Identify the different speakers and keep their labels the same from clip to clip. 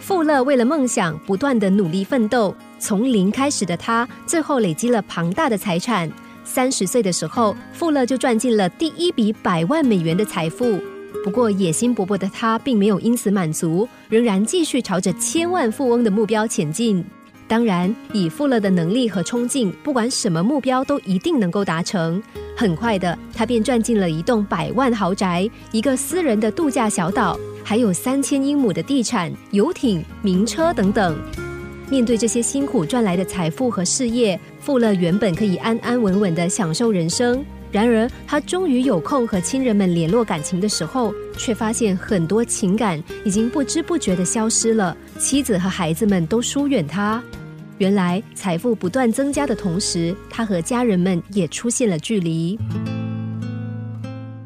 Speaker 1: 富勒为了梦想不断的努力奋斗，从零开始的他，最后累积了庞大的财产。三十岁的时候，富勒就赚进了第一笔百万美元的财富。不过，野心勃勃的他并没有因此满足，仍然继续朝着千万富翁的目标前进。当然，以富勒的能力和冲劲，不管什么目标都一定能够达成。很快的，他便赚进了一栋百万豪宅、一个私人的度假小岛，还有三千英亩的地产、游艇、名车等等。面对这些辛苦赚来的财富和事业，富勒原本可以安安稳稳的享受人生。然而，他终于有空和亲人们联络感情的时候，却发现很多情感已经不知不觉的消失了。妻子和孩子们都疏远他。原来，财富不断增加的同时，他和家人们也出现了距离。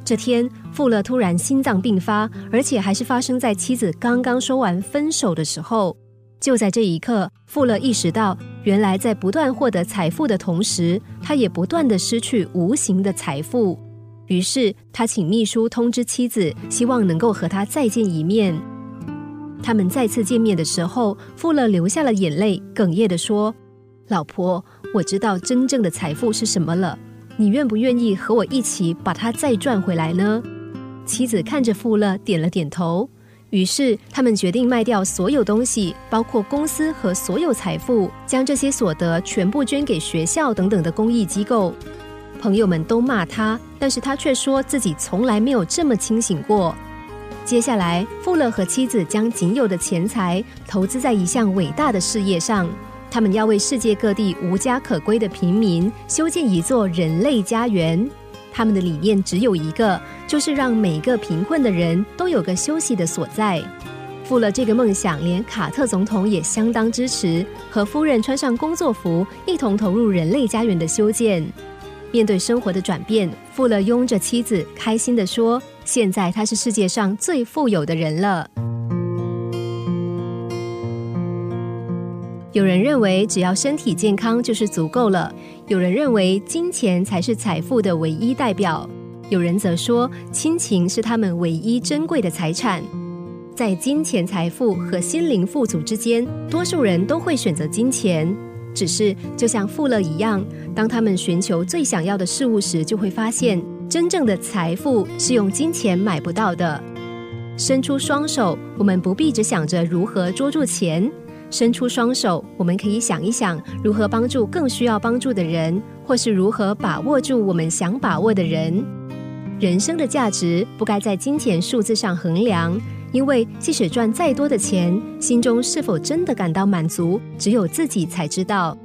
Speaker 1: 这天，富勒突然心脏病发，而且还是发生在妻子刚刚说完分手的时候。就在这一刻，富勒意识到，原来在不断获得财富的同时，他也不断的失去无形的财富。于是，他请秘书通知妻子，希望能够和他再见一面。他们再次见面的时候，富勒流下了眼泪，哽咽的说：“老婆，我知道真正的财富是什么了。你愿不愿意和我一起把它再赚回来呢？”妻子看着富勒，点了点头。于是，他们决定卖掉所有东西，包括公司和所有财富，将这些所得全部捐给学校等等的公益机构。朋友们都骂他，但是他却说自己从来没有这么清醒过。接下来，富勒和妻子将仅有的钱财投资在一项伟大的事业上，他们要为世界各地无家可归的平民修建一座人类家园。他们的理念只有一个，就是让每个贫困的人都有个休息的所在。富了这个梦想，连卡特总统也相当支持，和夫人穿上工作服，一同投入人类家园的修建。面对生活的转变，富勒拥着妻子，开心地说：“现在他是世界上最富有的人了。”有人认为，只要身体健康就是足够了。有人认为金钱才是财富的唯一代表，有人则说亲情是他们唯一珍贵的财产。在金钱、财富和心灵富足之间，多数人都会选择金钱。只是就像富勒一样，当他们寻求最想要的事物时，就会发现真正的财富是用金钱买不到的。伸出双手，我们不必只想着如何捉住钱。伸出双手，我们可以想一想如何帮助更需要帮助的人，或是如何把握住我们想把握的人。人生的价值不该在金钱数字上衡量，因为即使赚再多的钱，心中是否真的感到满足，只有自己才知道。